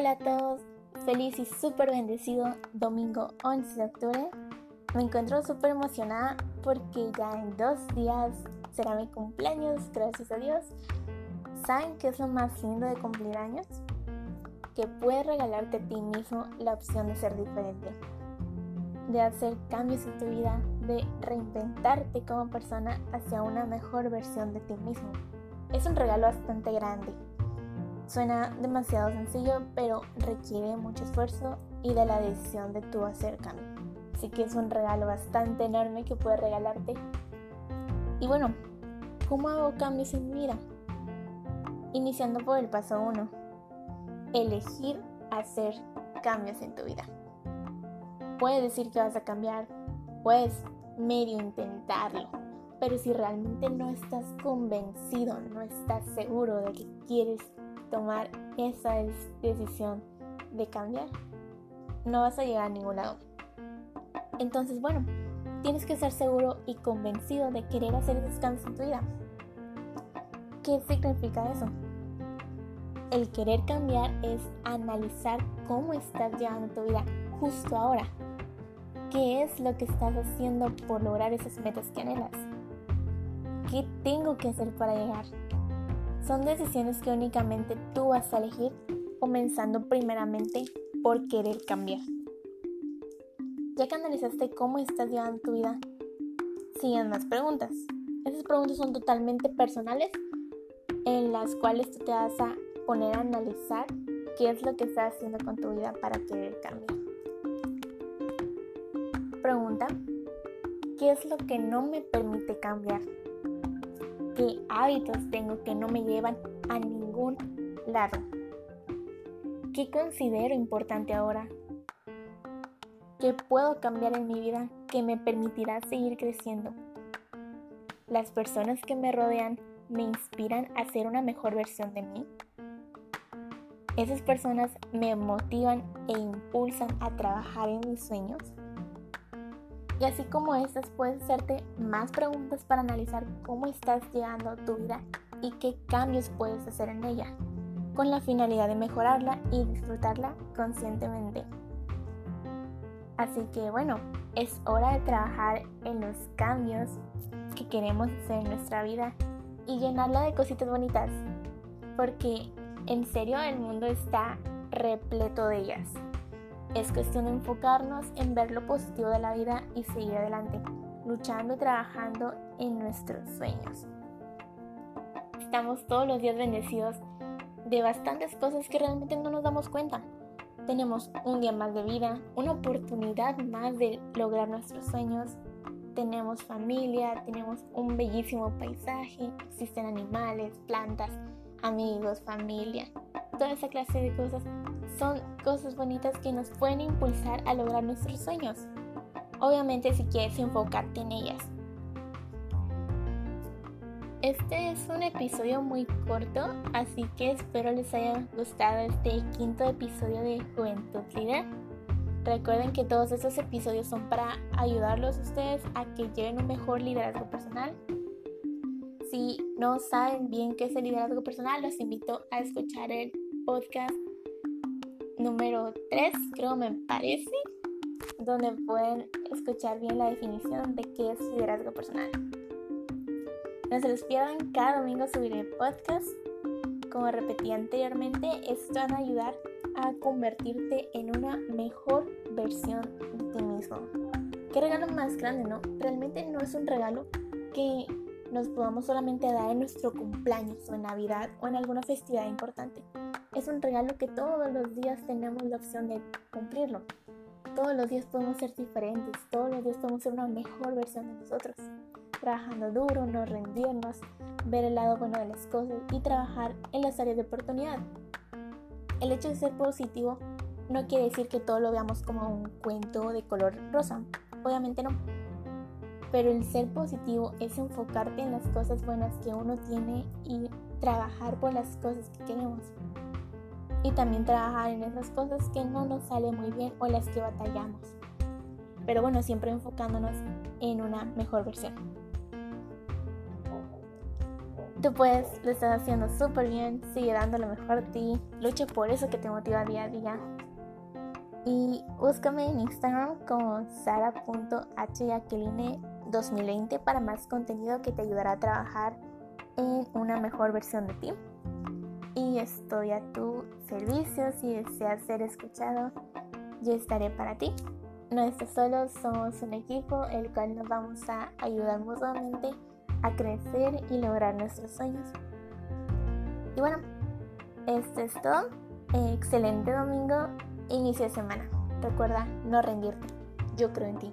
Hola a todos, feliz y súper bendecido domingo 11 de octubre. Me encuentro súper emocionada porque ya en dos días será mi cumpleaños, gracias a Dios. ¿Saben qué es lo más lindo de cumplir años? Que puedes regalarte a ti mismo la opción de ser diferente, de hacer cambios en tu vida, de reinventarte como persona hacia una mejor versión de ti mismo. Es un regalo bastante grande Suena demasiado sencillo, pero requiere mucho esfuerzo y de la decisión de tu hacer cambio. Así que es un regalo bastante enorme que puedes regalarte. Y bueno, ¿cómo hago cambios en mi vida? Iniciando por el paso 1. Elegir hacer cambios en tu vida. Puedes decir que vas a cambiar, puedes medio intentarlo, pero si realmente no estás convencido, no estás seguro de que quieres tomar esa decisión de cambiar, no vas a llegar a ningún lado. Entonces, bueno, tienes que estar seguro y convencido de querer hacer esos cambios en tu vida. ¿Qué significa eso? El querer cambiar es analizar cómo estás llevando tu vida justo ahora. ¿Qué es lo que estás haciendo por lograr esas metas que anhelas? ¿Qué tengo que hacer para llegar? Son decisiones que únicamente tú vas a elegir, comenzando primeramente por querer cambiar. Ya que analizaste cómo estás llevando tu vida, siguen más preguntas. Esas preguntas son totalmente personales en las cuales tú te vas a poner a analizar qué es lo que estás haciendo con tu vida para querer cambiar. Pregunta, ¿qué es lo que no me permite cambiar? Qué hábitos tengo que no me llevan a ningún lado. ¿Qué considero importante ahora? ¿Qué puedo cambiar en mi vida que me permitirá seguir creciendo? ¿Las personas que me rodean me inspiran a ser una mejor versión de mí? ¿Esas personas me motivan e impulsan a trabajar en mis sueños? Y así como estas, puedes hacerte más preguntas para analizar cómo estás llegando tu vida y qué cambios puedes hacer en ella, con la finalidad de mejorarla y disfrutarla conscientemente. Así que bueno, es hora de trabajar en los cambios que queremos hacer en nuestra vida y llenarla de cositas bonitas, porque en serio el mundo está repleto de ellas. Es cuestión de enfocarnos en ver lo positivo de la vida y seguir adelante, luchando y trabajando en nuestros sueños. Estamos todos los días bendecidos de bastantes cosas que realmente no nos damos cuenta. Tenemos un día más de vida, una oportunidad más de lograr nuestros sueños. Tenemos familia, tenemos un bellísimo paisaje, existen animales, plantas, amigos, familia, toda esa clase de cosas son cosas bonitas que nos pueden impulsar a lograr nuestros sueños. Obviamente si quieres enfocarte en ellas. Este es un episodio muy corto, así que espero les haya gustado este quinto episodio de Juventud Líder. Recuerden que todos estos episodios son para ayudarlos a ustedes a que lleven un mejor liderazgo personal. Si no saben bien qué es el liderazgo personal, los invito a escuchar el podcast número 3, creo me parece, donde pueden escuchar bien la definición de qué es liderazgo personal. No se les pierdan, cada domingo subiré podcast. Como repetí anteriormente, esto van a ayudar a convertirte en una mejor versión de ti mismo. ¿Qué regalo más grande, no? Realmente no es un regalo que nos podamos solamente dar en nuestro cumpleaños o en Navidad o en alguna festividad importante es un regalo que todos los días tenemos la opción de cumplirlo. Todos los días podemos ser diferentes, todos los días podemos ser una mejor versión de nosotros. Trabajando duro, no rendirnos, ver el lado bueno de las cosas y trabajar en las áreas de oportunidad. El hecho de ser positivo no quiere decir que todo lo veamos como un cuento de color rosa. Obviamente no. Pero el ser positivo es enfocarte en las cosas buenas que uno tiene y trabajar por las cosas que queremos y también trabajar en esas cosas que no nos salen muy bien o las que batallamos. Pero bueno, siempre enfocándonos en una mejor versión. Tú puedes, lo estás haciendo súper bien, sigue dando lo mejor de ti, lucha por eso que te motiva día a día. Y búscame en Instagram como sara.hyaqueline2020 para más contenido que te ayudará a trabajar en una mejor versión de ti. Y estoy a tu servicio si deseas ser escuchado, yo estaré para ti. No estás solo, somos un equipo el cual nos vamos a ayudar mutuamente a crecer y lograr nuestros sueños. Y bueno, esto es todo. Excelente domingo, inicio de semana. Recuerda no rendirte. Yo creo en ti.